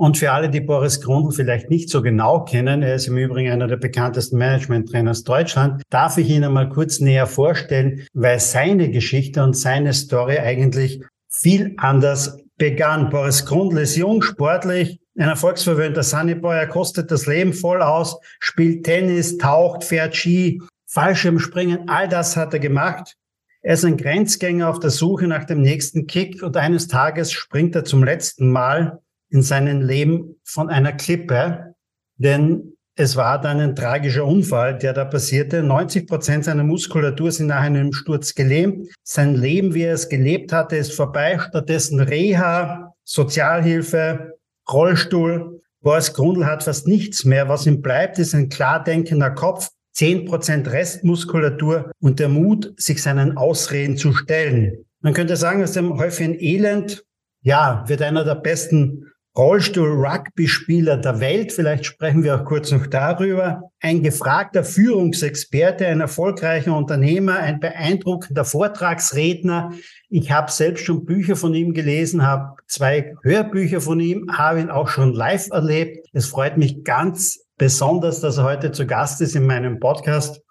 und für alle, die Boris Grundl vielleicht nicht so genau kennen, er ist im Übrigen einer der bekanntesten Management-Trainers Deutschland, darf ich Ihnen mal kurz näher vorstellen, weil seine Geschichte und seine Story eigentlich viel anders begann. Boris Grundl ist jung, sportlich, ein erfolgsverwöhnter Sunnyboy, er kostet das Leben voll aus, spielt Tennis, taucht, fährt Ski, Fallschirmspringen, all das hat er gemacht. Er ist ein Grenzgänger auf der Suche nach dem nächsten Kick und eines Tages springt er zum letzten Mal in seinem Leben von einer Klippe, denn es war dann ein tragischer Unfall, der da passierte. 90 Prozent seiner Muskulatur sind nach einem Sturz gelähmt. Sein Leben, wie er es gelebt hatte, ist vorbei. Stattdessen Reha, Sozialhilfe, Rollstuhl. Boris Grundl hat fast nichts mehr. Was ihm bleibt, ist ein klar denkender Kopf, 10 Prozent Restmuskulatur und der Mut, sich seinen Ausreden zu stellen. Man könnte sagen, aus dem häufigen Elend, ja, wird einer der besten Rollstuhl-Rugby-Spieler der Welt. Vielleicht sprechen wir auch kurz noch darüber. Ein gefragter Führungsexperte, ein erfolgreicher Unternehmer, ein beeindruckender Vortragsredner. Ich habe selbst schon Bücher von ihm gelesen, habe zwei Hörbücher von ihm, habe ihn auch schon live erlebt. Es freut mich ganz besonders, dass er heute zu Gast ist in meinem Podcast.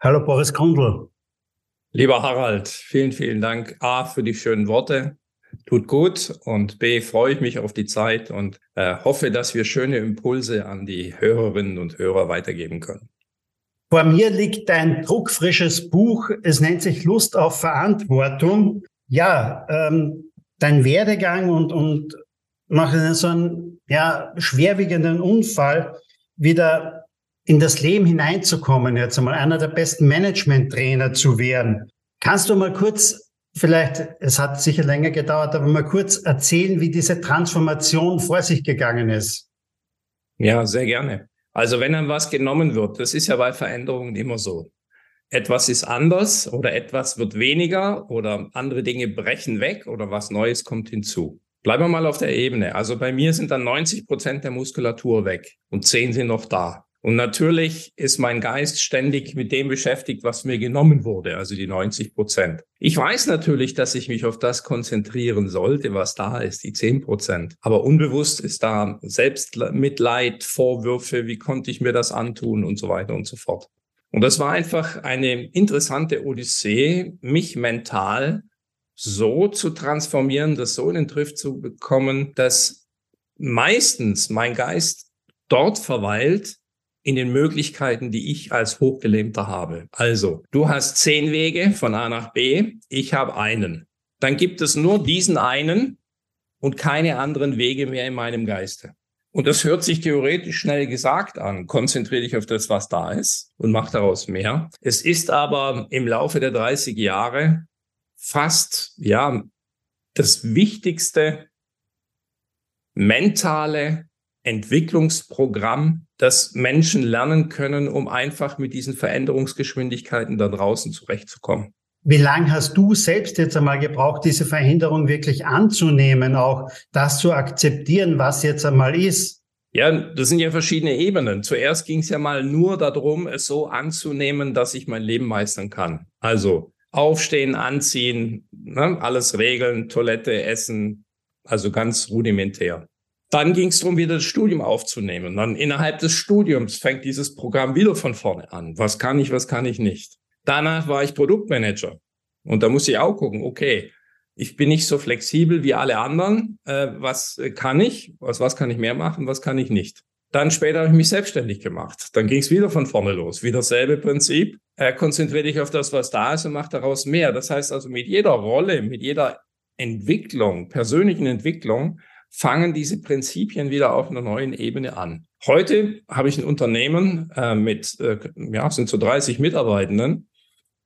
Hallo Boris Grundl. Lieber Harald, vielen, vielen Dank A für die schönen Worte tut gut und B freue ich mich auf die Zeit und äh, hoffe, dass wir schöne Impulse an die Hörerinnen und Hörer weitergeben können. Vor mir liegt ein druckfrisches Buch. Es nennt sich Lust auf Verantwortung. Ja, ähm, dein Werdegang und, und nach so einem ja, schwerwiegenden Unfall wieder in das Leben hineinzukommen, jetzt einmal einer der besten Management-Trainer zu werden. Kannst du mal kurz vielleicht, es hat sicher länger gedauert, aber mal kurz erzählen, wie diese Transformation vor sich gegangen ist. Ja, sehr gerne. Also wenn dann was genommen wird, das ist ja bei Veränderungen immer so. Etwas ist anders oder etwas wird weniger oder andere Dinge brechen weg oder was Neues kommt hinzu. Bleiben wir mal auf der Ebene. Also bei mir sind dann 90 Prozent der Muskulatur weg und 10 sind noch da. Und natürlich ist mein Geist ständig mit dem beschäftigt, was mir genommen wurde, also die 90 Prozent. Ich weiß natürlich, dass ich mich auf das konzentrieren sollte, was da ist, die 10 Prozent. Aber unbewusst ist da Selbstmitleid, Vorwürfe, wie konnte ich mir das antun und so weiter und so fort. Und das war einfach eine interessante Odyssee, mich mental so zu transformieren, das so in den Triff zu bekommen, dass meistens mein Geist dort verweilt, in den Möglichkeiten, die ich als Hochgelähmter habe. Also, du hast zehn Wege von A nach B, ich habe einen. Dann gibt es nur diesen einen und keine anderen Wege mehr in meinem Geiste. Und das hört sich theoretisch schnell gesagt an. Konzentriere dich auf das, was da ist und mach daraus mehr. Es ist aber im Laufe der 30 Jahre fast, ja, das wichtigste mentale Entwicklungsprogramm, das Menschen lernen können, um einfach mit diesen Veränderungsgeschwindigkeiten da draußen zurechtzukommen. Wie lange hast du selbst jetzt einmal gebraucht, diese Veränderung wirklich anzunehmen, auch das zu akzeptieren, was jetzt einmal ist? Ja, das sind ja verschiedene Ebenen. Zuerst ging es ja mal nur darum, es so anzunehmen, dass ich mein Leben meistern kann. Also aufstehen, anziehen, ne, alles regeln, Toilette, Essen, also ganz rudimentär. Dann ging es darum, wieder das Studium aufzunehmen. Und dann innerhalb des Studiums fängt dieses Programm wieder von vorne an. Was kann ich, was kann ich nicht? Danach war ich Produktmanager. Und da muss ich auch gucken, okay, ich bin nicht so flexibel wie alle anderen. Äh, was kann ich? Was, was kann ich mehr machen? Was kann ich nicht? Dann später habe ich mich selbstständig gemacht. Dann ging es wieder von vorne los. Wieder dasselbe Prinzip. Äh, konzentriere dich auf das, was da ist und mach daraus mehr. Das heißt also, mit jeder Rolle, mit jeder Entwicklung, persönlichen Entwicklung, fangen diese Prinzipien wieder auf einer neuen Ebene an. Heute habe ich ein Unternehmen äh, mit, äh, ja, sind so 30 Mitarbeitenden.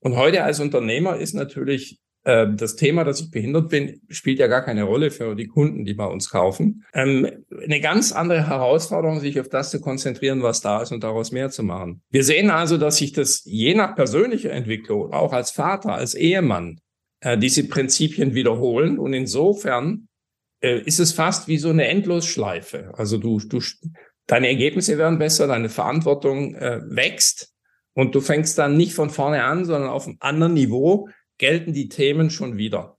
Und heute als Unternehmer ist natürlich äh, das Thema, dass ich behindert bin, spielt ja gar keine Rolle für die Kunden, die bei uns kaufen. Ähm, eine ganz andere Herausforderung, sich auf das zu konzentrieren, was da ist und daraus mehr zu machen. Wir sehen also, dass sich das je nach persönlicher Entwicklung, auch als Vater, als Ehemann, äh, diese Prinzipien wiederholen. Und insofern äh, ist es fast wie so eine Endlosschleife. Also du, du, deine Ergebnisse werden besser, deine Verantwortung äh, wächst und du fängst dann nicht von vorne an, sondern auf einem anderen Niveau gelten die Themen schon wieder.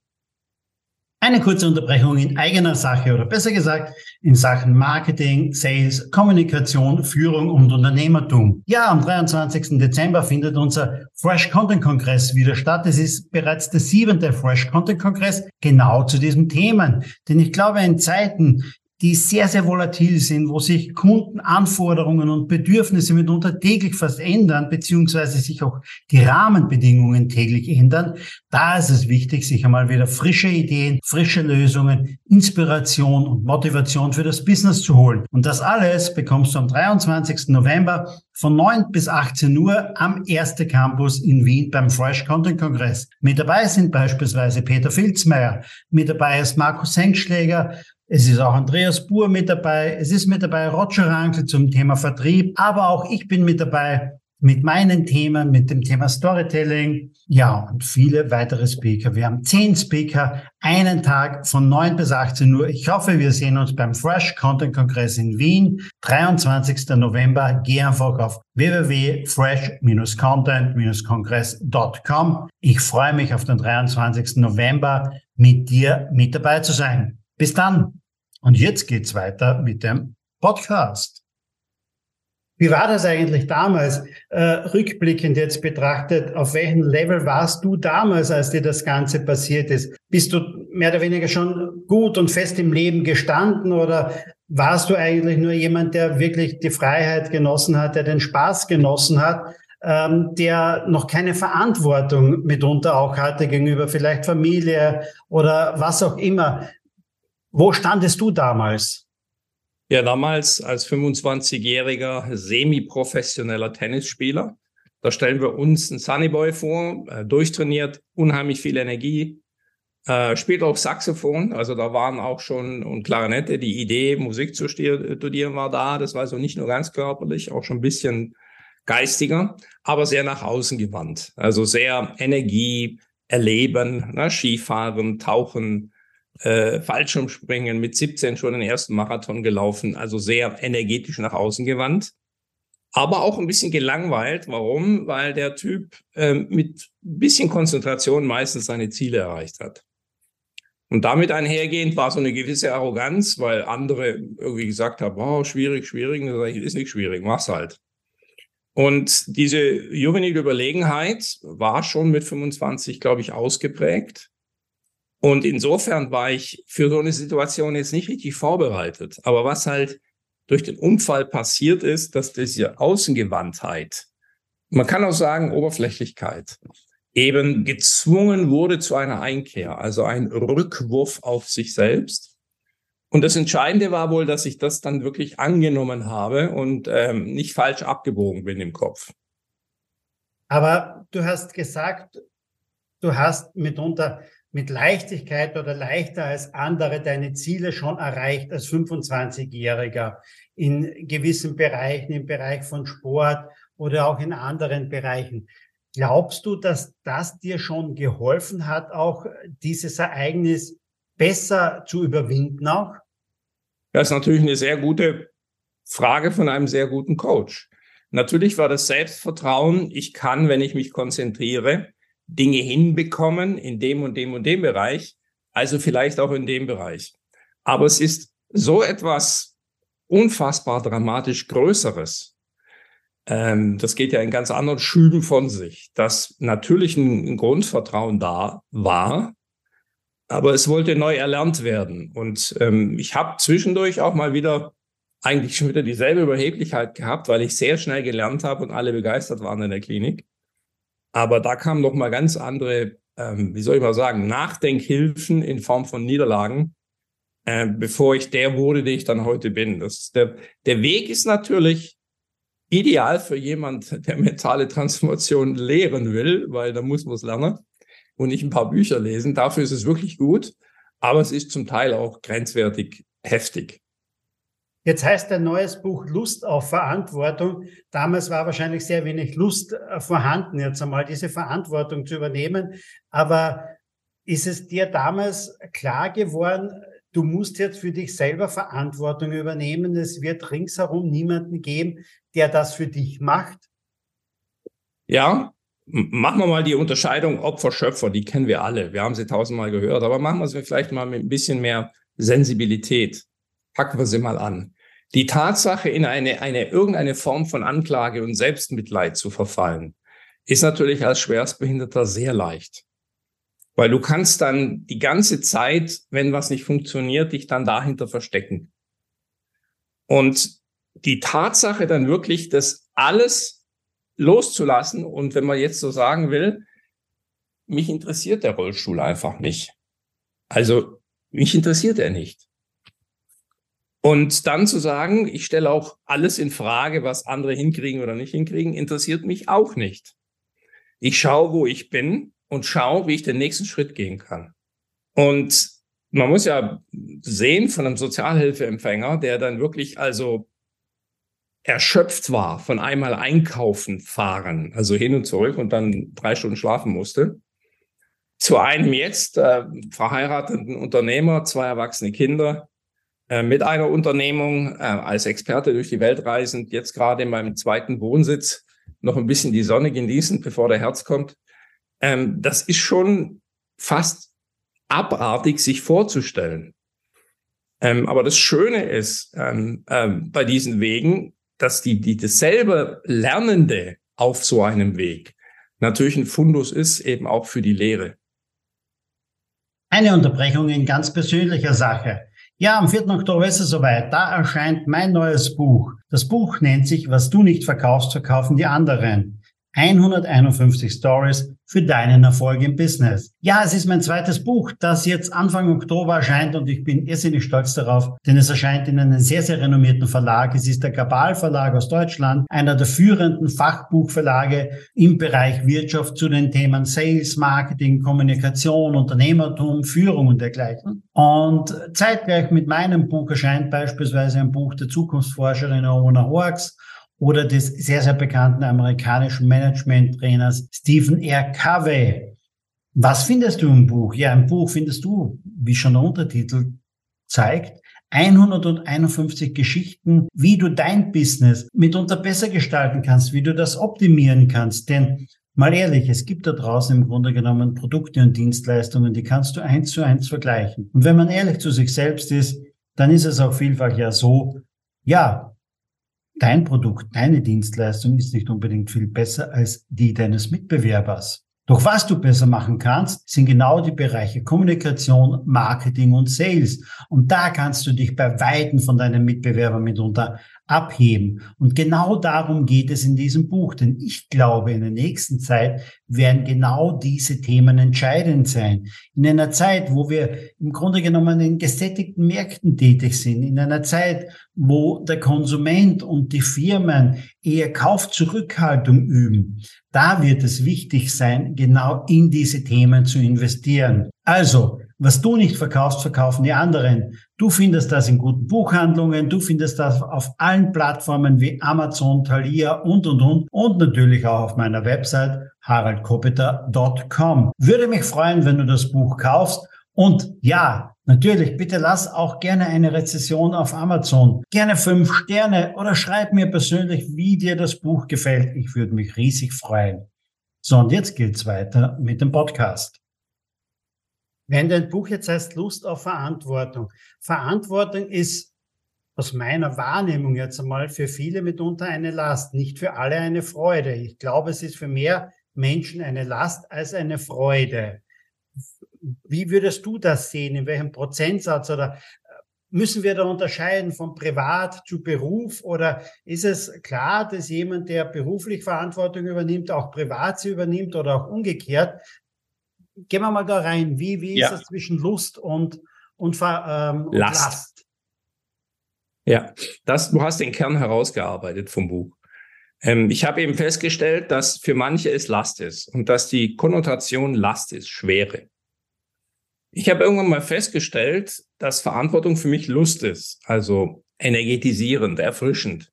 Eine kurze Unterbrechung in eigener Sache oder besser gesagt in Sachen Marketing, Sales, Kommunikation, Führung und Unternehmertum. Ja, am 23. Dezember findet unser Fresh Content Kongress wieder statt. Es ist bereits der siebente Fresh Content Kongress genau zu diesem Themen. Denn ich glaube, in Zeiten, die sehr, sehr volatil sind, wo sich Kundenanforderungen und Bedürfnisse mitunter täglich fast ändern, beziehungsweise sich auch die Rahmenbedingungen täglich ändern. Da ist es wichtig, sich einmal wieder frische Ideen, frische Lösungen, Inspiration und Motivation für das Business zu holen. Und das alles bekommst du am 23. November von 9 bis 18 Uhr am Erste Campus in Wien beim Fresh Content Kongress. Mit dabei sind beispielsweise Peter Filzmeier, mit dabei ist Markus Senkschläger, es ist auch Andreas Buhr mit dabei. Es ist mit dabei Roger Rankel zum Thema Vertrieb. Aber auch ich bin mit dabei mit meinen Themen, mit dem Thema Storytelling. Ja, und viele weitere Speaker. Wir haben zehn Speaker, einen Tag von 9 bis 18 Uhr. Ich hoffe, wir sehen uns beim Fresh Content Kongress in Wien, 23. November. Geh einfach auf www.fresh-content-kongress.com. Ich freue mich auf den 23. November mit dir mit dabei zu sein. Bis dann. Und jetzt geht's weiter mit dem Podcast. Wie war das eigentlich damals, äh, rückblickend jetzt betrachtet? Auf welchem Level warst du damals, als dir das Ganze passiert ist? Bist du mehr oder weniger schon gut und fest im Leben gestanden oder warst du eigentlich nur jemand, der wirklich die Freiheit genossen hat, der den Spaß genossen hat, ähm, der noch keine Verantwortung mitunter auch hatte gegenüber vielleicht Familie oder was auch immer? Wo standest du damals? Ja, damals als 25-jähriger semi-professioneller Tennisspieler. Da stellen wir uns einen Sunnyboy vor, äh, durchtrainiert, unheimlich viel Energie, äh, spielt auch Saxophon, also da waren auch schon und Klarinette. Die Idee, Musik zu studieren, war da. Das war so nicht nur ganz körperlich, auch schon ein bisschen geistiger, aber sehr nach außen gewandt. Also sehr Energie, Erleben, ne, Skifahren, Tauchen, äh, Fallschirmspringen mit 17 schon den ersten Marathon gelaufen, also sehr energetisch nach außen gewandt. Aber auch ein bisschen gelangweilt. Warum? Weil der Typ äh, mit ein bisschen Konzentration meistens seine Ziele erreicht hat. Und damit einhergehend war so eine gewisse Arroganz, weil andere irgendwie gesagt haben, oh, schwierig, schwierig. Und ich, ist nicht schwierig, mach's halt. Und diese juvenile Überlegenheit war schon mit 25, glaube ich, ausgeprägt. Und insofern war ich für so eine Situation jetzt nicht richtig vorbereitet. Aber was halt durch den Unfall passiert ist, dass diese Außengewandtheit, man kann auch sagen Oberflächlichkeit, eben gezwungen wurde zu einer Einkehr, also ein Rückwurf auf sich selbst. Und das Entscheidende war wohl, dass ich das dann wirklich angenommen habe und ähm, nicht falsch abgebogen bin im Kopf. Aber du hast gesagt, du hast mitunter mit Leichtigkeit oder leichter als andere deine Ziele schon erreicht als 25-Jähriger in gewissen Bereichen, im Bereich von Sport oder auch in anderen Bereichen. Glaubst du, dass das dir schon geholfen hat, auch dieses Ereignis besser zu überwinden auch? Das ist natürlich eine sehr gute Frage von einem sehr guten Coach. Natürlich war das Selbstvertrauen, ich kann, wenn ich mich konzentriere, Dinge hinbekommen in dem und dem und dem Bereich, also vielleicht auch in dem Bereich. Aber es ist so etwas unfassbar dramatisch Größeres. Ähm, das geht ja in ganz anderen Schüben von sich, dass natürlich ein, Grundvertrauen da war, aber es wollte neu erlernt werden. Und ähm, ich habe zwischendurch auch mal wieder eigentlich schon wieder dieselbe Überheblichkeit gehabt, weil ich sehr schnell gelernt habe und alle begeistert waren in der Klinik. Aber da kamen noch mal ganz andere, ähm, wie soll ich mal sagen, Nachdenkhilfen in Form von Niederlagen, äh, bevor ich der wurde, der ich dann heute bin. Das, der, der Weg ist natürlich ideal für jemand, der mentale Transformation lehren will, weil da muss man es lernen. und nicht ein paar Bücher lesen. Dafür ist es wirklich gut, aber es ist zum Teil auch grenzwertig heftig. Jetzt heißt dein neues Buch Lust auf Verantwortung. Damals war wahrscheinlich sehr wenig Lust äh, vorhanden, jetzt einmal diese Verantwortung zu übernehmen. Aber ist es dir damals klar geworden, du musst jetzt für dich selber Verantwortung übernehmen. Es wird ringsherum niemanden geben, der das für dich macht. Ja, machen wir mal die Unterscheidung Opfer-Schöpfer, die kennen wir alle. Wir haben sie tausendmal gehört, aber machen wir sie vielleicht mal mit ein bisschen mehr Sensibilität. Packen wir sie mal an. Die Tatsache, in eine, eine, irgendeine Form von Anklage und Selbstmitleid zu verfallen, ist natürlich als Schwerstbehinderter sehr leicht. Weil du kannst dann die ganze Zeit, wenn was nicht funktioniert, dich dann dahinter verstecken. Und die Tatsache dann wirklich, das alles loszulassen und wenn man jetzt so sagen will, mich interessiert der Rollstuhl einfach nicht. Also mich interessiert er nicht. Und dann zu sagen, ich stelle auch alles in Frage, was andere hinkriegen oder nicht hinkriegen, interessiert mich auch nicht. Ich schaue, wo ich bin und schaue, wie ich den nächsten Schritt gehen kann. Und man muss ja sehen von einem Sozialhilfeempfänger, der dann wirklich also erschöpft war von einmal einkaufen fahren, also hin und zurück und dann drei Stunden schlafen musste, zu einem jetzt äh, verheirateten Unternehmer, zwei erwachsene Kinder, mit einer Unternehmung äh, als Experte durch die Welt reisend, jetzt gerade in meinem zweiten Wohnsitz noch ein bisschen die Sonne genießen, bevor der Herz kommt. Ähm, das ist schon fast abartig, sich vorzustellen. Ähm, aber das Schöne ist ähm, ähm, bei diesen Wegen, dass die, die dasselbe Lernende auf so einem Weg natürlich ein Fundus ist, eben auch für die Lehre. Eine Unterbrechung in ganz persönlicher Sache. Ja, am 4. Oktober ist es soweit. Da erscheint mein neues Buch. Das Buch nennt sich Was du nicht verkaufst, verkaufen die anderen. 151 Stories für deinen Erfolg im Business. Ja, es ist mein zweites Buch, das jetzt Anfang Oktober erscheint und ich bin irrsinnig stolz darauf, denn es erscheint in einem sehr, sehr renommierten Verlag. Es ist der Gabal Verlag aus Deutschland, einer der führenden Fachbuchverlage im Bereich Wirtschaft zu den Themen Sales, Marketing, Kommunikation, Unternehmertum, Führung und dergleichen. Und zeitgleich mit meinem Buch erscheint beispielsweise ein Buch der Zukunftsforscherin Ona Horks oder des sehr, sehr bekannten amerikanischen Management-Trainers Stephen R. Covey. Was findest du im Buch? Ja, im Buch findest du, wie schon der Untertitel zeigt, 151 Geschichten, wie du dein Business mitunter besser gestalten kannst, wie du das optimieren kannst. Denn mal ehrlich, es gibt da draußen im Grunde genommen Produkte und Dienstleistungen, die kannst du eins zu eins vergleichen. Und wenn man ehrlich zu sich selbst ist, dann ist es auch vielfach ja so, ja, dein Produkt, deine Dienstleistung ist nicht unbedingt viel besser als die deines Mitbewerbers. Doch was du besser machen kannst, sind genau die Bereiche Kommunikation, Marketing und Sales. Und da kannst du dich bei Weitem von deinen Mitbewerbern mitunter abheben. Und genau darum geht es in diesem Buch. Denn ich glaube, in der nächsten Zeit werden genau diese Themen entscheidend sein. In einer Zeit, wo wir im Grunde genommen in gesättigten Märkten tätig sind, in einer Zeit, wo der Konsument und die Firmen eher Kaufzurückhaltung üben, da wird es wichtig sein, genau in diese Themen zu investieren. Also, was du nicht verkaufst, verkaufen die anderen. Du findest das in guten Buchhandlungen, du findest das auf allen Plattformen wie Amazon, Thalia und, und, und. Und natürlich auch auf meiner Website haraldkopiter.com. Würde mich freuen, wenn du das Buch kaufst. Und ja, natürlich, bitte lass auch gerne eine Rezession auf Amazon. Gerne fünf Sterne oder schreib mir persönlich, wie dir das Buch gefällt. Ich würde mich riesig freuen. So, und jetzt geht's weiter mit dem Podcast. Wenn dein Buch jetzt heißt Lust auf Verantwortung. Verantwortung ist aus meiner Wahrnehmung jetzt einmal für viele mitunter eine Last, nicht für alle eine Freude. Ich glaube, es ist für mehr Menschen eine Last als eine Freude. Wie würdest du das sehen? In welchem Prozentsatz oder äh, müssen wir da unterscheiden von Privat zu Beruf oder ist es klar, dass jemand, der beruflich Verantwortung übernimmt, auch privat sie übernimmt oder auch umgekehrt? Gehen wir mal da rein. Wie, wie ja. ist es zwischen Lust und, und, ähm, und Last. Last? Ja, das, du hast den Kern herausgearbeitet vom Buch. Ähm, ich habe eben festgestellt, dass für manche es Last ist und dass die Konnotation Last ist, Schwere. Ich habe irgendwann mal festgestellt, dass Verantwortung für mich Lust ist, also energetisierend, erfrischend.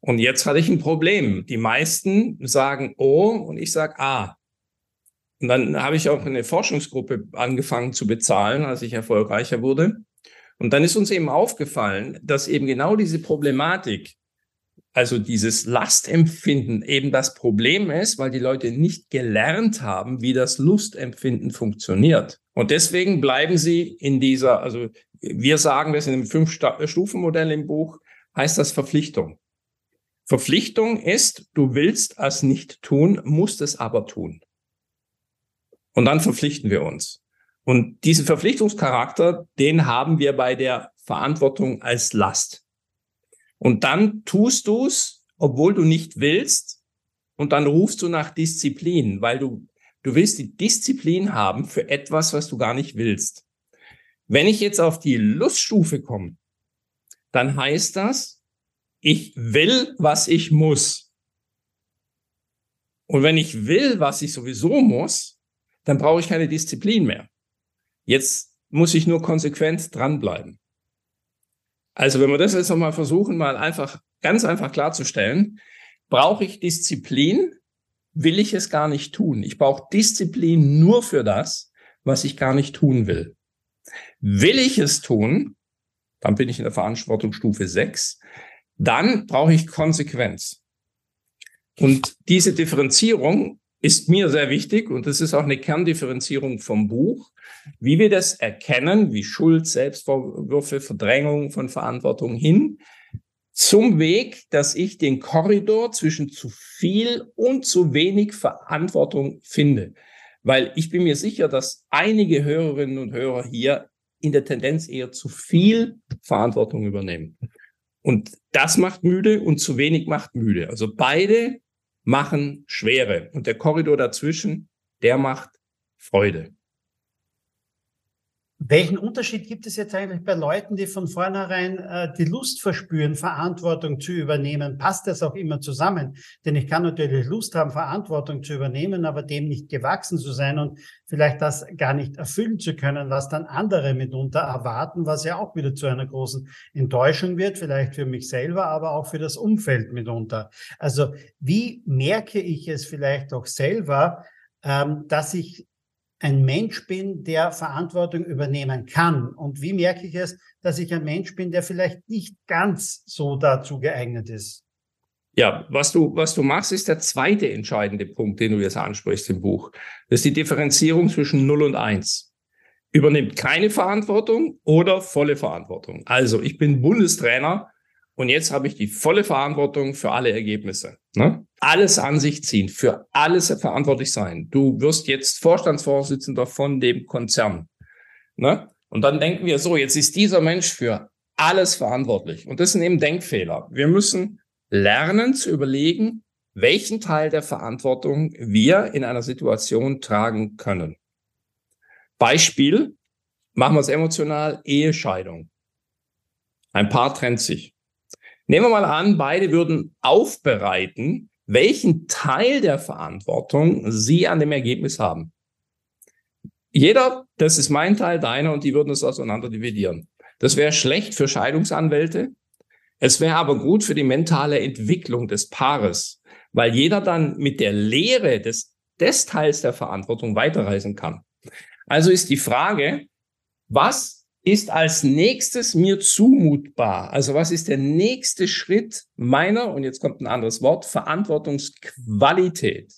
Und jetzt hatte ich ein Problem. Die meisten sagen O und ich sage A. Und dann habe ich auch eine Forschungsgruppe angefangen zu bezahlen, als ich erfolgreicher wurde. Und dann ist uns eben aufgefallen, dass eben genau diese Problematik, also dieses Lastempfinden eben das Problem ist, weil die Leute nicht gelernt haben, wie das Lustempfinden funktioniert. Und deswegen bleiben sie in dieser, also wir sagen das in einem Fünf-Stufen-Modell im Buch, heißt das Verpflichtung. Verpflichtung ist, du willst es nicht tun, musst es aber tun. Und dann verpflichten wir uns. Und diesen Verpflichtungscharakter, den haben wir bei der Verantwortung als Last. Und dann tust du es, obwohl du nicht willst. Und dann rufst du nach Disziplin, weil du, du willst die Disziplin haben für etwas, was du gar nicht willst. Wenn ich jetzt auf die Luststufe komme, dann heißt das, ich will, was ich muss. Und wenn ich will, was ich sowieso muss, dann brauche ich keine Disziplin mehr. Jetzt muss ich nur konsequent dranbleiben. Also wenn wir das jetzt nochmal versuchen, mal einfach, ganz einfach klarzustellen, brauche ich Disziplin, will ich es gar nicht tun. Ich brauche Disziplin nur für das, was ich gar nicht tun will. Will ich es tun, dann bin ich in der Verantwortungsstufe 6, dann brauche ich Konsequenz. Und diese Differenzierung ist mir sehr wichtig und das ist auch eine Kerndifferenzierung vom Buch. Wie wir das erkennen, wie Schuld, Selbstvorwürfe, Verdrängung von Verantwortung hin, zum Weg, dass ich den Korridor zwischen zu viel und zu wenig Verantwortung finde. Weil ich bin mir sicher, dass einige Hörerinnen und Hörer hier in der Tendenz eher zu viel Verantwortung übernehmen. Und das macht müde und zu wenig macht müde. Also beide machen Schwere. Und der Korridor dazwischen, der macht Freude. Welchen Unterschied gibt es jetzt eigentlich bei Leuten, die von vornherein äh, die Lust verspüren, Verantwortung zu übernehmen? Passt das auch immer zusammen? Denn ich kann natürlich Lust haben, Verantwortung zu übernehmen, aber dem nicht gewachsen zu sein und vielleicht das gar nicht erfüllen zu können, was dann andere mitunter erwarten, was ja auch wieder zu einer großen Enttäuschung wird, vielleicht für mich selber, aber auch für das Umfeld mitunter. Also wie merke ich es vielleicht auch selber, ähm, dass ich ein Mensch bin, der Verantwortung übernehmen kann? Und wie merke ich es, dass ich ein Mensch bin, der vielleicht nicht ganz so dazu geeignet ist? Ja, was du, was du machst, ist der zweite entscheidende Punkt, den du jetzt ansprichst im Buch. Das ist die Differenzierung zwischen 0 und 1. Übernimmt keine Verantwortung oder volle Verantwortung. Also ich bin Bundestrainer und jetzt habe ich die volle Verantwortung für alle Ergebnisse. Ne? Alles an sich ziehen, für alles verantwortlich sein. Du wirst jetzt Vorstandsvorsitzender von dem Konzern. Ne? Und dann denken wir so, jetzt ist dieser Mensch für alles verantwortlich. Und das sind eben Denkfehler. Wir müssen lernen zu überlegen, welchen Teil der Verantwortung wir in einer Situation tragen können. Beispiel, machen wir es emotional, Ehescheidung. Ein Paar trennt sich. Nehmen wir mal an, beide würden aufbereiten, welchen Teil der Verantwortung sie an dem Ergebnis haben. Jeder, das ist mein Teil, deiner, und die würden es auseinander dividieren. Das wäre schlecht für Scheidungsanwälte. Es wäre aber gut für die mentale Entwicklung des Paares, weil jeder dann mit der Lehre des, des Teils der Verantwortung weiterreisen kann. Also ist die Frage, was ist als nächstes mir zumutbar? Also was ist der nächste Schritt meiner, und jetzt kommt ein anderes Wort, Verantwortungsqualität?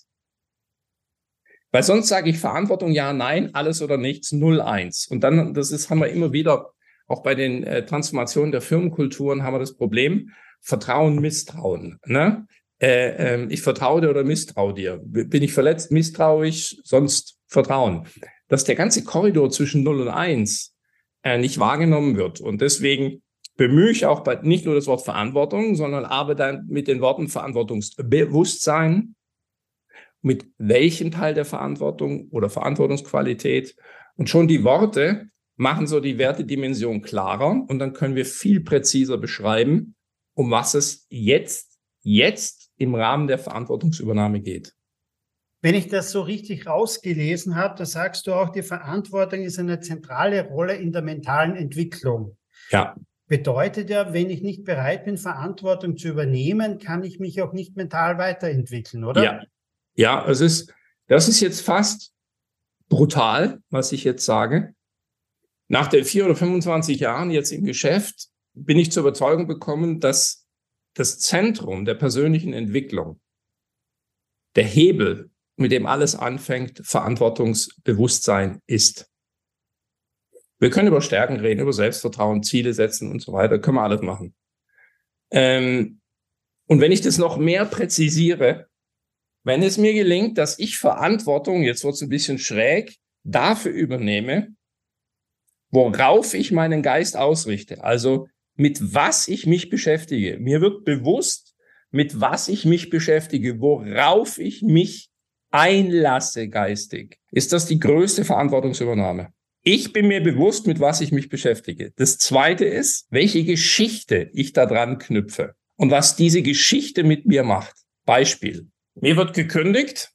Weil sonst sage ich Verantwortung ja, nein, alles oder nichts, null, eins. Und dann, das ist, haben wir immer wieder, auch bei den äh, Transformationen der Firmenkulturen haben wir das Problem, Vertrauen, Misstrauen. Ne? Äh, äh, ich vertraue dir oder misstraue dir. Bin ich verletzt, misstrauisch, sonst Vertrauen. Dass der ganze Korridor zwischen null und eins äh, nicht wahrgenommen wird. Und deswegen bemühe ich auch bei, nicht nur das Wort Verantwortung, sondern arbeite mit den Worten Verantwortungsbewusstsein, mit welchem Teil der Verantwortung oder Verantwortungsqualität. Und schon die Worte machen so die Wertedimension klarer und dann können wir viel präziser beschreiben, um was es jetzt, jetzt im Rahmen der Verantwortungsübernahme geht. Wenn ich das so richtig rausgelesen habe, da sagst du auch, die Verantwortung ist eine zentrale Rolle in der mentalen Entwicklung. Ja. Bedeutet ja, wenn ich nicht bereit bin, Verantwortung zu übernehmen, kann ich mich auch nicht mental weiterentwickeln, oder? Ja. Ja, es ist, das ist jetzt fast brutal, was ich jetzt sage. Nach den vier oder 25 Jahren jetzt im Geschäft bin ich zur Überzeugung gekommen, dass das Zentrum der persönlichen Entwicklung, der Hebel, mit dem alles anfängt, Verantwortungsbewusstsein ist. Wir können über Stärken reden, über Selbstvertrauen, Ziele setzen und so weiter, können wir alles machen. Ähm, und wenn ich das noch mehr präzisiere, wenn es mir gelingt, dass ich Verantwortung, jetzt wird es ein bisschen schräg, dafür übernehme, worauf ich meinen Geist ausrichte, also mit was ich mich beschäftige. Mir wird bewusst, mit was ich mich beschäftige, worauf ich mich einlasse geistig. Ist das die größte Verantwortungsübernahme? Ich bin mir bewusst, mit was ich mich beschäftige. Das zweite ist, welche Geschichte ich da dran knüpfe und was diese Geschichte mit mir macht. Beispiel. Mir wird gekündigt.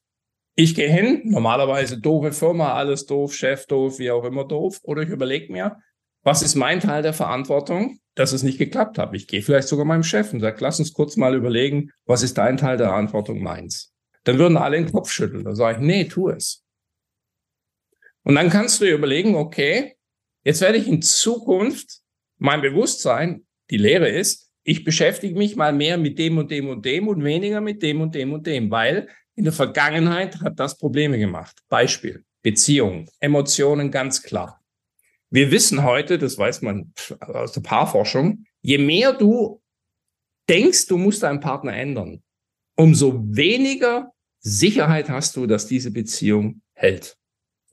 Ich gehe hin, normalerweise doofe Firma, alles doof, Chef doof, wie auch immer doof. Oder ich überlege mir, was ist mein Teil der Verantwortung, dass es nicht geklappt hat? Ich gehe vielleicht sogar meinem Chef und sage, lass uns kurz mal überlegen, was ist dein Teil der Verantwortung meins? Dann würden alle den Kopf schütteln. Dann sage ich, nee, tu es. Und dann kannst du dir überlegen, okay, jetzt werde ich in Zukunft mein Bewusstsein, die Lehre ist, ich beschäftige mich mal mehr mit dem und dem und dem und weniger mit dem und dem und dem, weil in der Vergangenheit hat das Probleme gemacht. Beispiel, Beziehungen, Emotionen ganz klar. Wir wissen heute, das weiß man aus der Paarforschung, je mehr du denkst, du musst deinen Partner ändern, umso weniger Sicherheit hast du, dass diese Beziehung hält.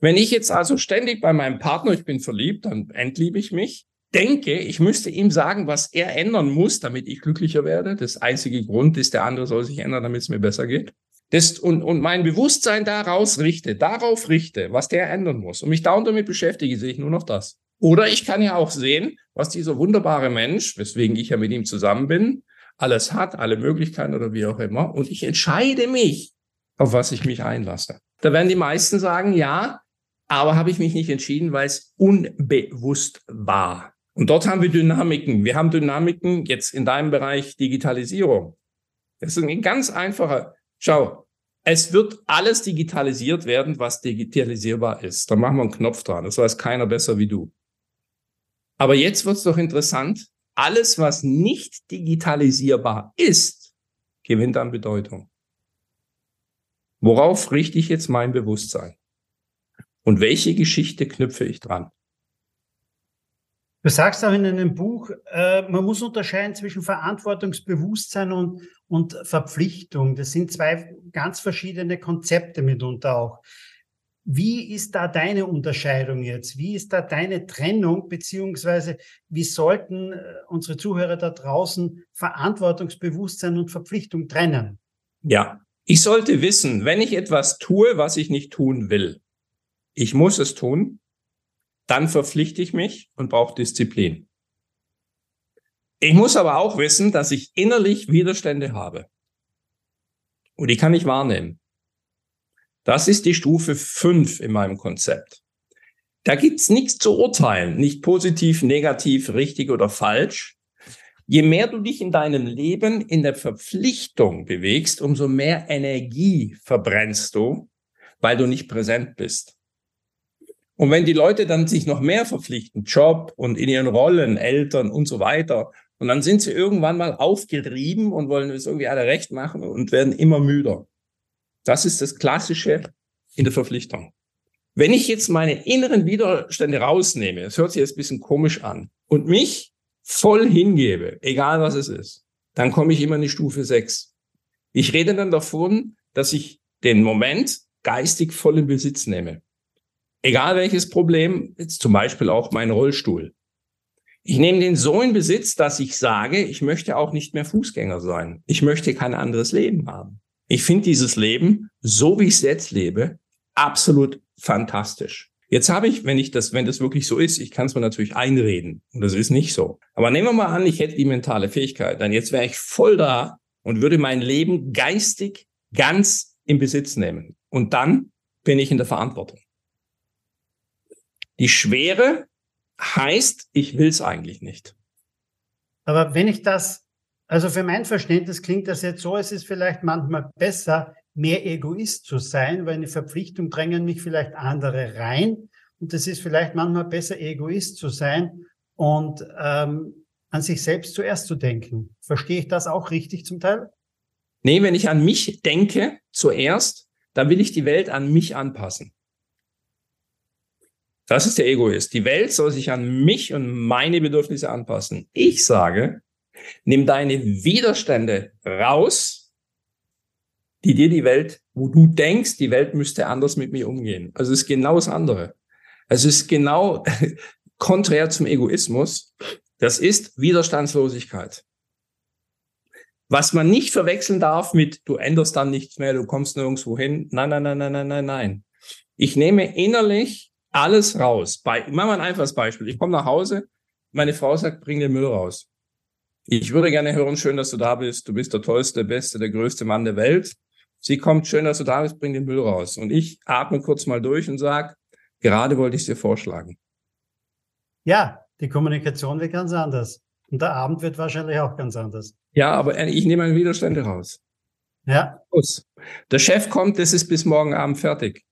Wenn ich jetzt also ständig bei meinem Partner, ich bin verliebt, dann entliebe ich mich, denke, ich müsste ihm sagen, was er ändern muss, damit ich glücklicher werde. Das einzige Grund ist, der andere soll sich ändern, damit es mir besser geht. Das, und, und mein Bewusstsein daraus richte, darauf richte, was der ändern muss und mich dauernd damit beschäftige, sehe ich nur noch das. Oder ich kann ja auch sehen, was dieser wunderbare Mensch, weswegen ich ja mit ihm zusammen bin, alles hat, alle Möglichkeiten oder wie auch immer. Und ich entscheide mich, auf was ich mich einlasse. Da werden die meisten sagen, ja, aber habe ich mich nicht entschieden, weil es unbewusst war. Und dort haben wir Dynamiken. Wir haben Dynamiken jetzt in deinem Bereich Digitalisierung. Das ist ein ganz einfacher. Schau, es wird alles digitalisiert werden, was digitalisierbar ist. Da machen wir einen Knopf dran. Das weiß keiner besser wie du. Aber jetzt wird es doch interessant. Alles, was nicht digitalisierbar ist, gewinnt an Bedeutung. Worauf richte ich jetzt mein Bewusstsein? Und welche Geschichte knüpfe ich dran? Du sagst auch in einem Buch, äh, man muss unterscheiden zwischen Verantwortungsbewusstsein und, und Verpflichtung. Das sind zwei ganz verschiedene Konzepte mitunter auch. Wie ist da deine Unterscheidung jetzt? Wie ist da deine Trennung? Beziehungsweise wie sollten äh, unsere Zuhörer da draußen Verantwortungsbewusstsein und Verpflichtung trennen? Ja, ich sollte wissen, wenn ich etwas tue, was ich nicht tun will, ich muss es tun, dann verpflichte ich mich und brauche Disziplin. Ich muss aber auch wissen, dass ich innerlich Widerstände habe. Und die kann ich wahrnehmen. Das ist die Stufe 5 in meinem Konzept. Da gibt's nichts zu urteilen, nicht positiv, negativ, richtig oder falsch. Je mehr du dich in deinem Leben in der Verpflichtung bewegst, umso mehr Energie verbrennst du, weil du nicht präsent bist. Und wenn die Leute dann sich noch mehr verpflichten, Job und in ihren Rollen, Eltern und so weiter, und dann sind sie irgendwann mal aufgerieben und wollen es irgendwie alle recht machen und werden immer müder. Das ist das Klassische in der Verpflichtung. Wenn ich jetzt meine inneren Widerstände rausnehme, das hört sich jetzt ein bisschen komisch an, und mich voll hingebe, egal was es ist, dann komme ich immer in die Stufe 6. Ich rede dann davon, dass ich den Moment geistig voll in Besitz nehme. Egal welches Problem, jetzt zum Beispiel auch mein Rollstuhl. Ich nehme den so in Besitz, dass ich sage, ich möchte auch nicht mehr Fußgänger sein. Ich möchte kein anderes Leben haben. Ich finde dieses Leben, so wie ich es jetzt lebe, absolut fantastisch. Jetzt habe ich, wenn ich das, wenn das wirklich so ist, ich kann es mir natürlich einreden und das ist nicht so. Aber nehmen wir mal an, ich hätte die mentale Fähigkeit, dann jetzt wäre ich voll da und würde mein Leben geistig ganz in Besitz nehmen. Und dann bin ich in der Verantwortung. Die Schwere heißt, ich will es eigentlich nicht. Aber wenn ich das, also für mein Verständnis klingt das jetzt so, es ist vielleicht manchmal besser, mehr Egoist zu sein, weil eine Verpflichtung drängen mich vielleicht andere rein. Und es ist vielleicht manchmal besser, Egoist zu sein und ähm, an sich selbst zuerst zu denken. Verstehe ich das auch richtig zum Teil? Nee, wenn ich an mich denke zuerst, dann will ich die Welt an mich anpassen. Das ist der Egoist. Die Welt soll sich an mich und meine Bedürfnisse anpassen. Ich sage, nimm deine Widerstände raus, die dir die Welt, wo du denkst, die Welt müsste anders mit mir umgehen. Also es ist genau das andere. Es ist genau konträr zum Egoismus. Das ist Widerstandslosigkeit. Was man nicht verwechseln darf mit, du änderst dann nichts mehr, du kommst nirgendwo hin. Nein, nein, nein, nein, nein, nein, nein. Ich nehme innerlich alles raus. Bei, ich mache mal ein einfaches Beispiel. Ich komme nach Hause, meine Frau sagt, bring den Müll raus. Ich würde gerne hören, schön, dass du da bist. Du bist der tollste, beste, der größte Mann der Welt. Sie kommt, schön, dass du da bist, bring den Müll raus. Und ich atme kurz mal durch und sag, gerade wollte ich dir vorschlagen. Ja, die Kommunikation wird ganz anders. Und der Abend wird wahrscheinlich auch ganz anders. Ja, aber ich nehme meine Widerstände raus. Ja. Der Chef kommt, das ist bis morgen Abend fertig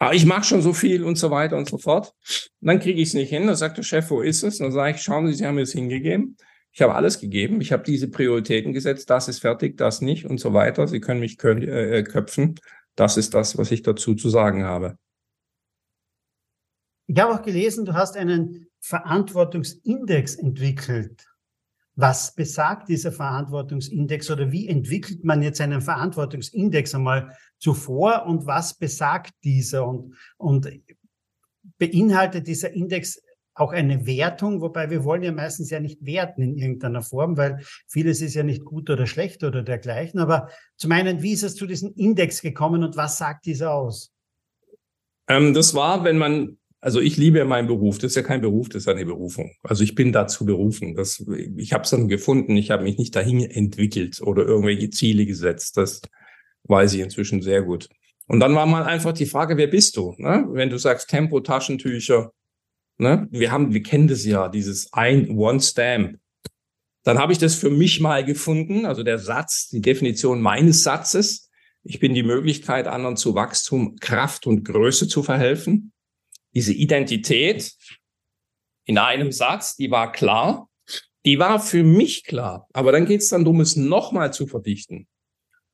aber ich mache schon so viel und so weiter und so fort. Und dann kriege ich es nicht hin. Dann sagt der Chef, wo ist es? Und dann sage ich, schauen Sie, Sie haben mir es hingegeben. Ich habe alles gegeben. Ich habe diese Prioritäten gesetzt. Das ist fertig, das nicht und so weiter. Sie können mich äh, äh, köpfen. Das ist das, was ich dazu zu sagen habe. Ich habe auch gelesen, du hast einen Verantwortungsindex entwickelt. Was besagt dieser Verantwortungsindex oder wie entwickelt man jetzt einen Verantwortungsindex einmal zuvor und was besagt dieser und, und beinhaltet dieser Index auch eine Wertung, wobei wir wollen ja meistens ja nicht werten in irgendeiner Form, weil vieles ist ja nicht gut oder schlecht oder dergleichen. Aber zum einen, wie ist es zu diesem Index gekommen und was sagt dieser aus? Ähm, das war, wenn man also ich liebe meinen Beruf. Das ist ja kein Beruf, das ist eine Berufung. Also ich bin dazu berufen. Das, ich habe es dann gefunden. Ich habe mich nicht dahin entwickelt oder irgendwelche Ziele gesetzt. Das weiß ich inzwischen sehr gut. Und dann war mal einfach die Frage, wer bist du? Ne? Wenn du sagst Tempo, Taschentücher, ne? wir haben, wir kennen das ja, dieses ein One Stamp. Dann habe ich das für mich mal gefunden, also der Satz, die Definition meines Satzes. Ich bin die Möglichkeit, anderen zu Wachstum, Kraft und Größe zu verhelfen diese Identität in einem Satz, die war klar, die war für mich klar. Aber dann geht es dann darum, es nochmal zu verdichten.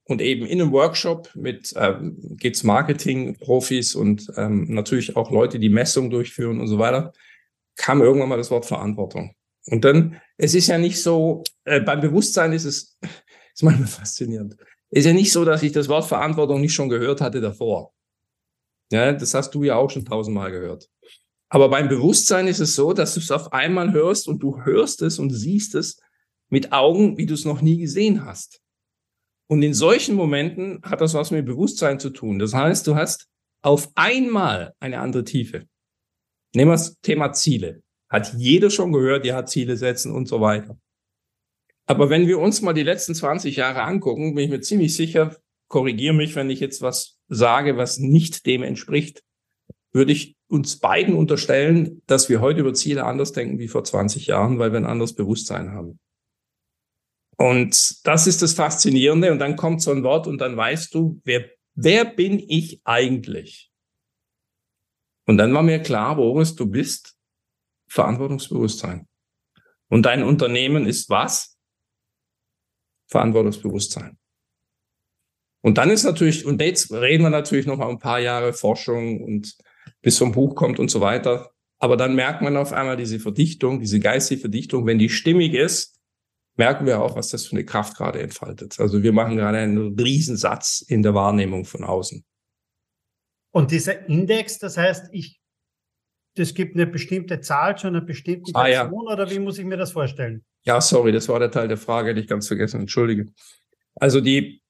Und eben in einem Workshop mit ähm, geht's Marketing-Profis und ähm, natürlich auch Leute, die Messungen durchführen und so weiter, kam irgendwann mal das Wort Verantwortung. Und dann, es ist ja nicht so, äh, beim Bewusstsein ist es, ist manchmal faszinierend. Ist ja nicht so, dass ich das Wort Verantwortung nicht schon gehört hatte davor. Ja, das hast du ja auch schon tausendmal gehört. Aber beim Bewusstsein ist es so, dass du es auf einmal hörst und du hörst es und siehst es mit Augen, wie du es noch nie gesehen hast. Und in solchen Momenten hat das was mit Bewusstsein zu tun. Das heißt, du hast auf einmal eine andere Tiefe. Nehmen wir das Thema Ziele. Hat jeder schon gehört, ja, Ziele setzen und so weiter. Aber wenn wir uns mal die letzten 20 Jahre angucken, bin ich mir ziemlich sicher, korrigiere mich, wenn ich jetzt was sage, was nicht dem entspricht, würde ich uns beiden unterstellen, dass wir heute über Ziele anders denken wie vor 20 Jahren, weil wir ein anderes Bewusstsein haben. Und das ist das Faszinierende. Und dann kommt so ein Wort und dann weißt du, wer, wer bin ich eigentlich? Und dann war mir klar, Boris, du bist Verantwortungsbewusstsein. Und dein Unternehmen ist was? Verantwortungsbewusstsein. Und dann ist natürlich, und jetzt reden wir natürlich noch mal ein paar Jahre Forschung und bis zum Buch kommt und so weiter. Aber dann merkt man auf einmal diese Verdichtung, diese geistige Verdichtung, wenn die stimmig ist, merken wir auch, was das für eine Kraft gerade entfaltet. Also wir machen gerade einen Riesensatz in der Wahrnehmung von außen. Und dieser Index, das heißt, ich, das gibt eine bestimmte Zahl zu einer bestimmten Person ah, ja. oder wie muss ich mir das vorstellen? Ja, sorry, das war der Teil der Frage, hätte ich ganz vergessen, entschuldige. Also die,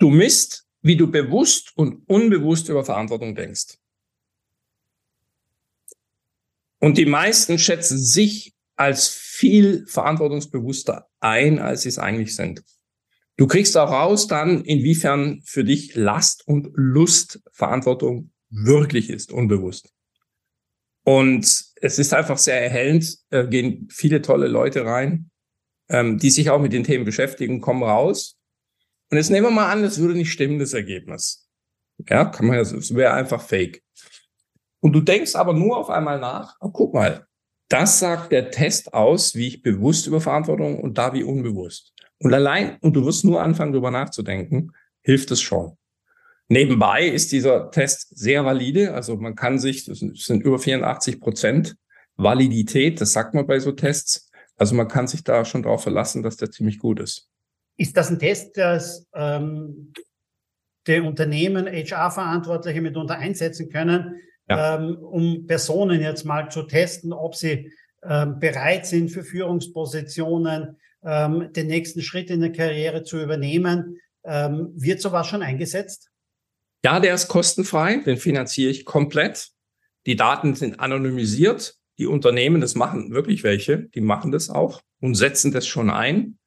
Du misst, wie du bewusst und unbewusst über Verantwortung denkst. Und die meisten schätzen sich als viel verantwortungsbewusster ein, als sie es eigentlich sind. Du kriegst auch raus dann, inwiefern für dich Last und Lust Verantwortung wirklich ist, unbewusst. Und es ist einfach sehr erhellend, äh, gehen viele tolle Leute rein, ähm, die sich auch mit den Themen beschäftigen, kommen raus. Und jetzt nehmen wir mal an, es würde nicht stimmen, das Ergebnis. Ja, kann man ja, es wäre einfach fake. Und du denkst aber nur auf einmal nach, oh, guck mal, das sagt der Test aus, wie ich bewusst über Verantwortung und da wie unbewusst. Und allein, und du wirst nur anfangen, darüber nachzudenken, hilft es schon. Nebenbei ist dieser Test sehr valide. Also man kann sich, das sind über 84 Prozent Validität, das sagt man bei so Tests. Also man kann sich da schon darauf verlassen, dass der ziemlich gut ist. Ist das ein Test, das ähm, die Unternehmen, HR-Verantwortliche mitunter einsetzen können, ja. ähm, um Personen jetzt mal zu testen, ob sie ähm, bereit sind für Führungspositionen, ähm, den nächsten Schritt in der Karriere zu übernehmen. Ähm, wird sowas schon eingesetzt? Ja, der ist kostenfrei, den finanziere ich komplett. Die Daten sind anonymisiert. Die Unternehmen, das machen wirklich welche, die machen das auch und setzen das schon ein.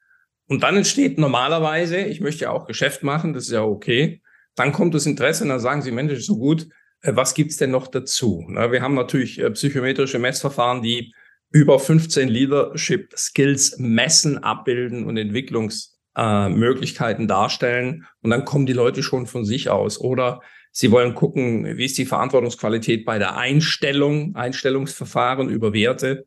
Und dann entsteht normalerweise, ich möchte ja auch Geschäft machen, das ist ja okay. Dann kommt das Interesse und dann sagen sie, Mensch, ist so gut, was gibt's denn noch dazu? Wir haben natürlich äh, psychometrische Messverfahren, die über 15 Leadership Skills messen, abbilden und Entwicklungsmöglichkeiten äh, darstellen. Und dann kommen die Leute schon von sich aus. Oder sie wollen gucken, wie ist die Verantwortungsqualität bei der Einstellung, Einstellungsverfahren über Werte.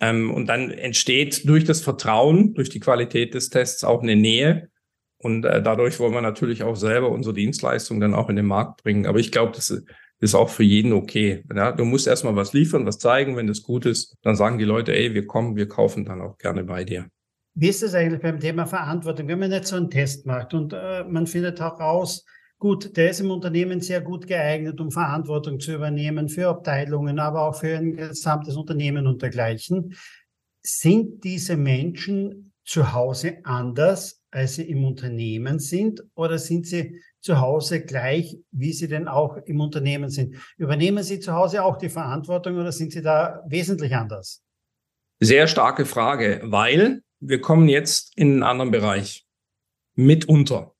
Ähm, und dann entsteht durch das Vertrauen, durch die Qualität des Tests auch eine Nähe. Und äh, dadurch wollen wir natürlich auch selber unsere Dienstleistung dann auch in den Markt bringen. Aber ich glaube, das ist auch für jeden okay. Ja, du musst erstmal was liefern, was zeigen. Wenn das gut ist, dann sagen die Leute, ey, wir kommen, wir kaufen dann auch gerne bei dir. Wie ist es eigentlich beim Thema Verantwortung, wenn man jetzt so einen Test macht und äh, man findet auch raus, gut, der ist im Unternehmen sehr gut geeignet, um Verantwortung zu übernehmen für Abteilungen, aber auch für ein gesamtes Unternehmen und dergleichen. Sind diese Menschen zu Hause anders, als sie im Unternehmen sind, oder sind sie zu Hause gleich, wie Sie denn auch im Unternehmen sind. Übernehmen Sie zu Hause auch die Verantwortung oder sind Sie da wesentlich anders? Sehr starke Frage, weil wir kommen jetzt in einen anderen Bereich mitunter.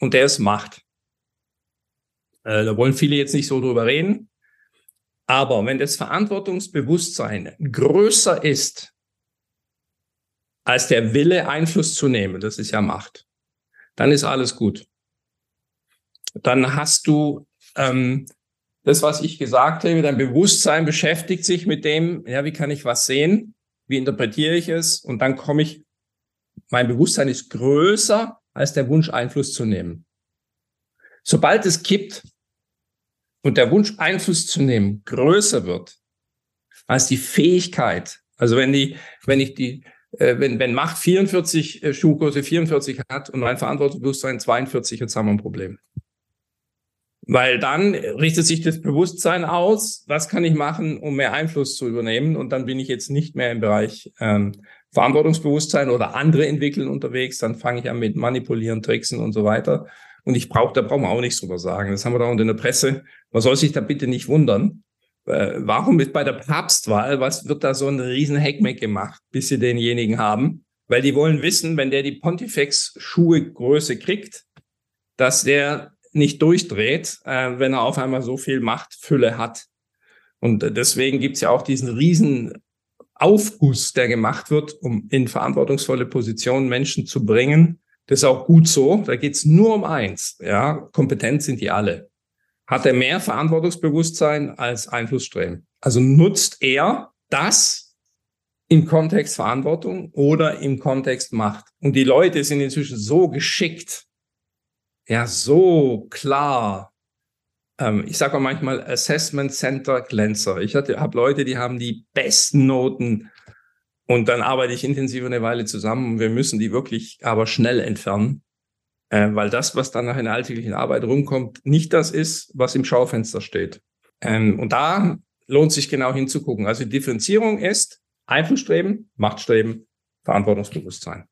Und der ist Macht. Äh, da wollen viele jetzt nicht so drüber reden. Aber wenn das Verantwortungsbewusstsein größer ist als der Wille, Einfluss zu nehmen, das ist ja Macht, dann ist alles gut dann hast du ähm, das, was ich gesagt habe, dein Bewusstsein beschäftigt sich mit dem, ja, wie kann ich was sehen? Wie interpretiere ich es? Und dann komme ich, mein Bewusstsein ist größer als der Wunsch, Einfluss zu nehmen. Sobald es kippt und der Wunsch, Einfluss zu nehmen, größer wird als die Fähigkeit, also wenn die, wenn ich die, wenn, wenn Macht 44 äh, Schuhkurse 44 hat und mein Verantwortungsbewusstsein 42, jetzt haben wir ein Problem. Weil dann richtet sich das Bewusstsein aus, was kann ich machen, um mehr Einfluss zu übernehmen. Und dann bin ich jetzt nicht mehr im Bereich ähm, Verantwortungsbewusstsein oder andere entwickeln unterwegs. Dann fange ich an mit Manipulieren, Tricksen und so weiter. Und ich brauche, da brauchen wir auch nichts drüber sagen. Das haben wir da unter der Presse. Man soll sich da bitte nicht wundern. Äh, warum ist bei der Papstwahl, was wird da so ein riesen Heckmeck gemacht, bis sie denjenigen haben? Weil die wollen wissen, wenn der die Pontifex-Schuhe-Größe kriegt, dass der nicht durchdreht, äh, wenn er auf einmal so viel Machtfülle hat. Und deswegen gibt's ja auch diesen riesen Aufguss, der gemacht wird, um in verantwortungsvolle Positionen Menschen zu bringen. Das ist auch gut so. Da geht's nur um eins. Ja, kompetent sind die alle. Hat er mehr Verantwortungsbewusstsein als Einflussstreben? Also nutzt er das im Kontext Verantwortung oder im Kontext Macht? Und die Leute sind inzwischen so geschickt, ja so klar. Ähm, ich sage auch manchmal Assessment Center Glänzer. Ich habe Leute, die haben die besten Noten und dann arbeite ich intensiv eine Weile zusammen und wir müssen die wirklich aber schnell entfernen, äh, weil das, was dann nach einer alltäglichen Arbeit rumkommt, nicht das ist, was im Schaufenster steht. Ähm, und da lohnt sich genau hinzugucken. Also Differenzierung ist Einflussstreben, Machtstreben, Verantwortungsbewusstsein.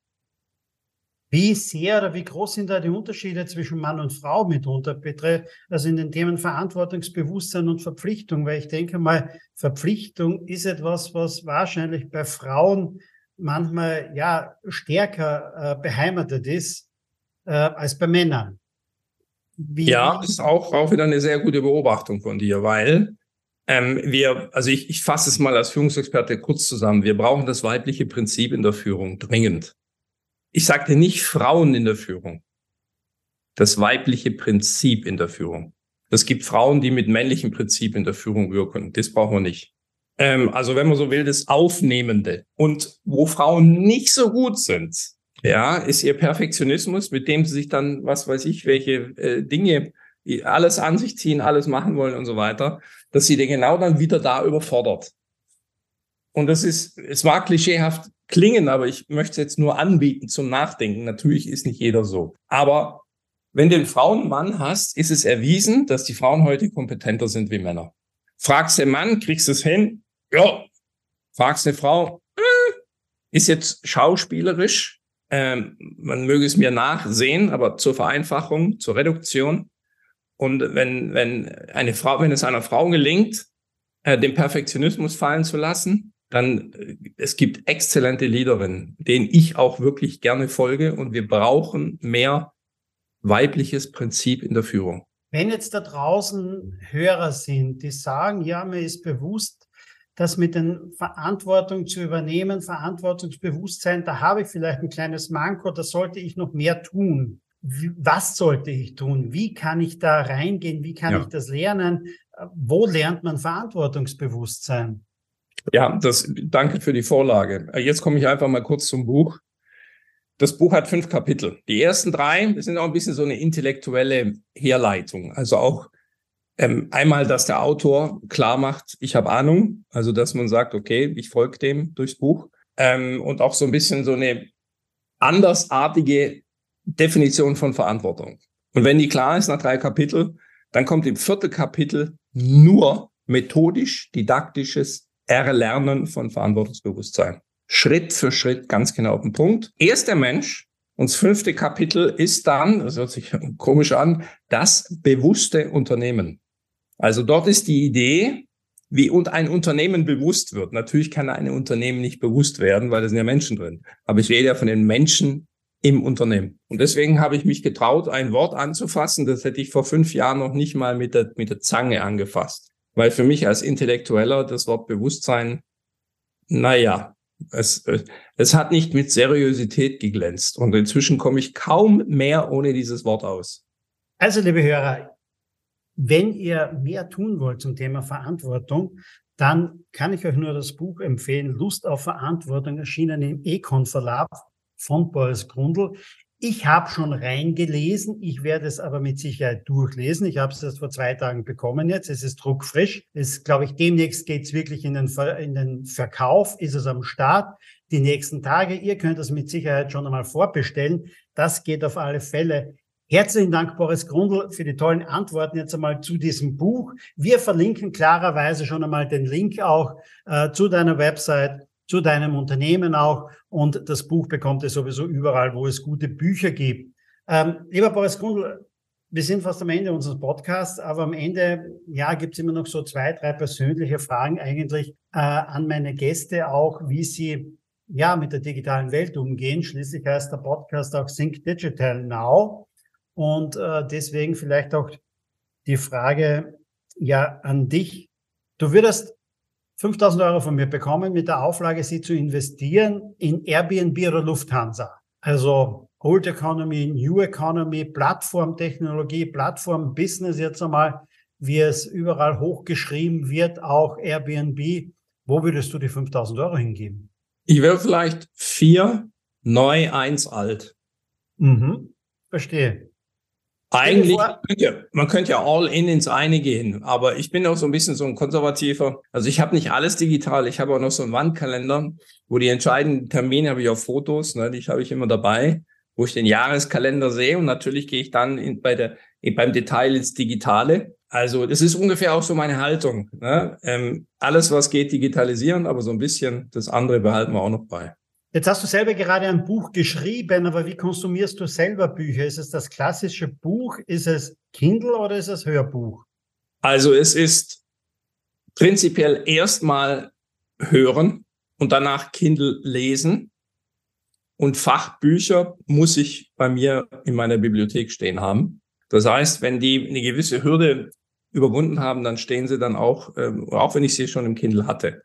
Wie sehr oder wie groß sind da die Unterschiede zwischen Mann und Frau mitunter betrifft, also in den Themen Verantwortungsbewusstsein und Verpflichtung? Weil ich denke mal, Verpflichtung ist etwas, was wahrscheinlich bei Frauen manchmal ja stärker äh, beheimatet ist äh, als bei Männern. Wie, ja, das ist auch, auch wieder eine sehr gute Beobachtung von dir, weil ähm, wir, also ich, ich fasse es mal als Führungsexperte kurz zusammen. Wir brauchen das weibliche Prinzip in der Führung dringend. Ich sagte nicht Frauen in der Führung. Das weibliche Prinzip in der Führung. Es gibt Frauen, die mit männlichem Prinzip in der Führung wirken. Das brauchen wir nicht. Ähm, also wenn man so will, das Aufnehmende. Und wo Frauen nicht so gut sind, ja, ist ihr Perfektionismus, mit dem sie sich dann, was weiß ich, welche äh, Dinge, alles an sich ziehen, alles machen wollen und so weiter, dass sie den genau dann wieder da überfordert. Und das ist, es mag klischeehaft klingen, aber ich möchte es jetzt nur anbieten zum Nachdenken. Natürlich ist nicht jeder so. Aber wenn du einen Frauenmann hast, ist es erwiesen, dass die Frauen heute kompetenter sind wie Männer. Fragst den Mann, kriegst du es hin? Ja. Fragst eine Frau, äh, ist jetzt schauspielerisch, ähm, man möge es mir nachsehen, aber zur Vereinfachung, zur Reduktion. Und wenn, wenn eine Frau, wenn es einer Frau gelingt, äh, den Perfektionismus fallen zu lassen, dann äh, es gibt exzellente Leaderinnen, denen ich auch wirklich gerne folge und wir brauchen mehr weibliches Prinzip in der Führung. Wenn jetzt da draußen Hörer sind, die sagen, ja, mir ist bewusst, das mit den Verantwortung zu übernehmen, Verantwortungsbewusstsein, da habe ich vielleicht ein kleines Manko, da sollte ich noch mehr tun. Was sollte ich tun? Wie kann ich da reingehen? Wie kann ja. ich das lernen? Wo lernt man Verantwortungsbewusstsein? Ja, das, danke für die Vorlage. Jetzt komme ich einfach mal kurz zum Buch. Das Buch hat fünf Kapitel. Die ersten drei sind auch ein bisschen so eine intellektuelle Herleitung. Also auch ähm, einmal, dass der Autor klar macht, ich habe Ahnung, also dass man sagt, okay, ich folge dem durchs Buch. Ähm, und auch so ein bisschen so eine andersartige Definition von Verantwortung. Und wenn die klar ist nach drei Kapitel, dann kommt im vierten Kapitel nur methodisch, didaktisches Erlernen von Verantwortungsbewusstsein. Schritt für Schritt ganz genau auf den Punkt. Erst der Mensch, und das fünfte Kapitel ist dann, das hört sich komisch an, das bewusste Unternehmen. Also dort ist die Idee, wie ein Unternehmen bewusst wird. Natürlich kann ein Unternehmen nicht bewusst werden, weil da sind ja Menschen drin. Aber ich rede ja von den Menschen im Unternehmen. Und deswegen habe ich mich getraut, ein Wort anzufassen. Das hätte ich vor fünf Jahren noch nicht mal mit der, mit der Zange angefasst. Weil für mich als Intellektueller das Wort Bewusstsein, naja, es, es hat nicht mit Seriosität geglänzt. Und inzwischen komme ich kaum mehr ohne dieses Wort aus. Also, liebe Hörer, wenn ihr mehr tun wollt zum Thema Verantwortung, dann kann ich euch nur das Buch empfehlen, Lust auf Verantwortung, erschienen im Econ Verlag von Boris Grundl. Ich habe schon reingelesen, ich werde es aber mit Sicherheit durchlesen. Ich habe es erst vor zwei Tagen bekommen jetzt. Es ist druckfrisch. Es glaube ich, demnächst geht es wirklich in den, Ver in den Verkauf, ist es am Start. Die nächsten Tage. Ihr könnt es mit Sicherheit schon einmal vorbestellen. Das geht auf alle Fälle. Herzlichen Dank, Boris Grundl, für die tollen Antworten jetzt einmal zu diesem Buch. Wir verlinken klarerweise schon einmal den Link auch äh, zu deiner Website, zu deinem Unternehmen auch. Und das Buch bekommt ihr sowieso überall, wo es gute Bücher gibt. Ähm, lieber Boris Grundl, wir sind fast am Ende unseres Podcasts, aber am Ende, ja, gibt es immer noch so zwei, drei persönliche Fragen eigentlich äh, an meine Gäste auch, wie sie ja mit der digitalen Welt umgehen. Schließlich heißt der Podcast auch Think Digital Now. Und äh, deswegen vielleicht auch die Frage ja an dich. Du würdest 5000 Euro von mir bekommen mit der Auflage, sie zu investieren in Airbnb oder Lufthansa. Also Old Economy, New Economy, Plattformtechnologie, Plattform-Business jetzt einmal, wie es überall hochgeschrieben wird, auch Airbnb. Wo würdest du die 5000 Euro hingeben? Ich wäre vielleicht vier, neu, eins alt. Mhm, verstehe. Eigentlich, man könnte ja all in ins eine gehen, aber ich bin auch so ein bisschen so ein konservativer. Also ich habe nicht alles digital, ich habe auch noch so einen Wandkalender, wo die entscheidenden Termine habe ich auf Fotos, ne, die habe ich immer dabei, wo ich den Jahreskalender sehe und natürlich gehe ich dann in, bei der, beim Detail ins Digitale. Also das ist ungefähr auch so meine Haltung. Ne? Ähm, alles, was geht, digitalisieren, aber so ein bisschen das andere behalten wir auch noch bei. Jetzt hast du selber gerade ein Buch geschrieben, aber wie konsumierst du selber Bücher? Ist es das klassische Buch? Ist es Kindle oder ist es Hörbuch? Also es ist prinzipiell erstmal hören und danach Kindle lesen. Und Fachbücher muss ich bei mir in meiner Bibliothek stehen haben. Das heißt, wenn die eine gewisse Hürde überwunden haben, dann stehen sie dann auch, äh, auch wenn ich sie schon im Kindle hatte,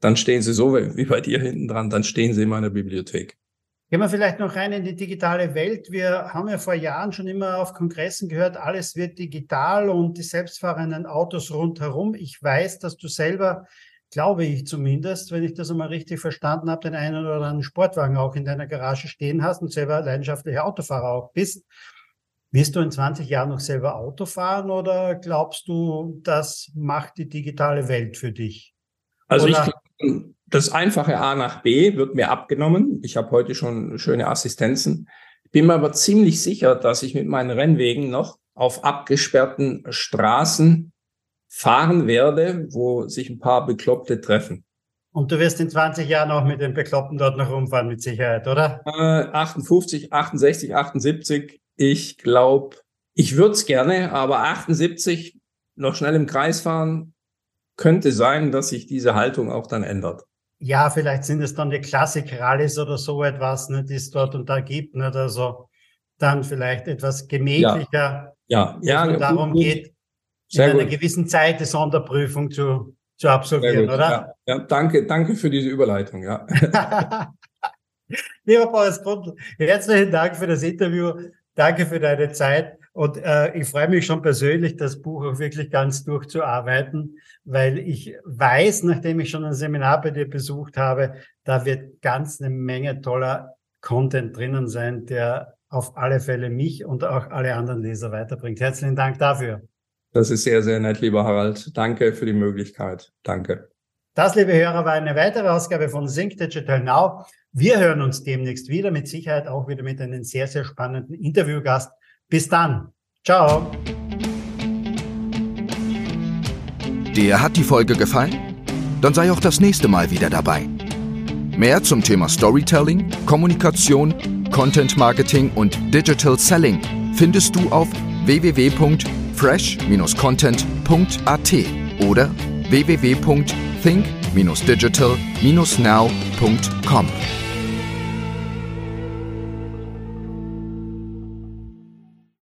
dann stehen sie so wie bei dir hinten dran, dann stehen sie in meiner Bibliothek. Gehen wir vielleicht noch rein in die digitale Welt. Wir haben ja vor Jahren schon immer auf Kongressen gehört, alles wird digital und die selbstfahrenden Autos rundherum. Ich weiß, dass du selber, glaube ich zumindest, wenn ich das einmal richtig verstanden habe, den einen oder anderen Sportwagen auch in deiner Garage stehen hast und selber leidenschaftlicher Autofahrer auch bist. Wirst du in 20 Jahren noch selber Auto fahren oder glaubst du, das macht die digitale Welt für dich? Also oder? ich glaube, das einfache A nach B wird mir abgenommen. Ich habe heute schon schöne Assistenzen. Bin mir aber ziemlich sicher, dass ich mit meinen Rennwegen noch auf abgesperrten Straßen fahren werde, wo sich ein paar Bekloppte treffen. Und du wirst in 20 Jahren auch mit den Bekloppten dort noch rumfahren, mit Sicherheit, oder? Äh, 58, 68, 78. Ich glaube, ich würde es gerne, aber 78 noch schnell im Kreis fahren, könnte sein, dass sich diese Haltung auch dann ändert ja, vielleicht sind es dann die Klassik-Rallyes oder so etwas, ne, die es dort und da gibt, nicht? also dann vielleicht etwas gemächlicher, ja, ja, ja darum gut. geht, Sehr in einer gut. gewissen Zeit die Sonderprüfung zu, zu absolvieren, oder? Ja, ja, danke, danke für diese Überleitung, ja. Lieber Boris Grundl, herzlichen Dank für das Interview, danke für deine Zeit. Und äh, ich freue mich schon persönlich, das Buch auch wirklich ganz durchzuarbeiten, weil ich weiß, nachdem ich schon ein Seminar bei dir besucht habe, da wird ganz eine Menge toller Content drinnen sein, der auf alle Fälle mich und auch alle anderen Leser weiterbringt. Herzlichen Dank dafür. Das ist sehr, sehr nett, lieber Harald. Danke für die Möglichkeit. Danke. Das, liebe Hörer, war eine weitere Ausgabe von Sync Digital Now. Wir hören uns demnächst wieder, mit Sicherheit auch wieder mit einem sehr, sehr spannenden Interviewgast. Bis dann. Ciao. Dir hat die Folge gefallen? Dann sei auch das nächste Mal wieder dabei. Mehr zum Thema Storytelling, Kommunikation, Content Marketing und Digital Selling findest du auf www.fresh-content.at oder www.think-digital-now.com.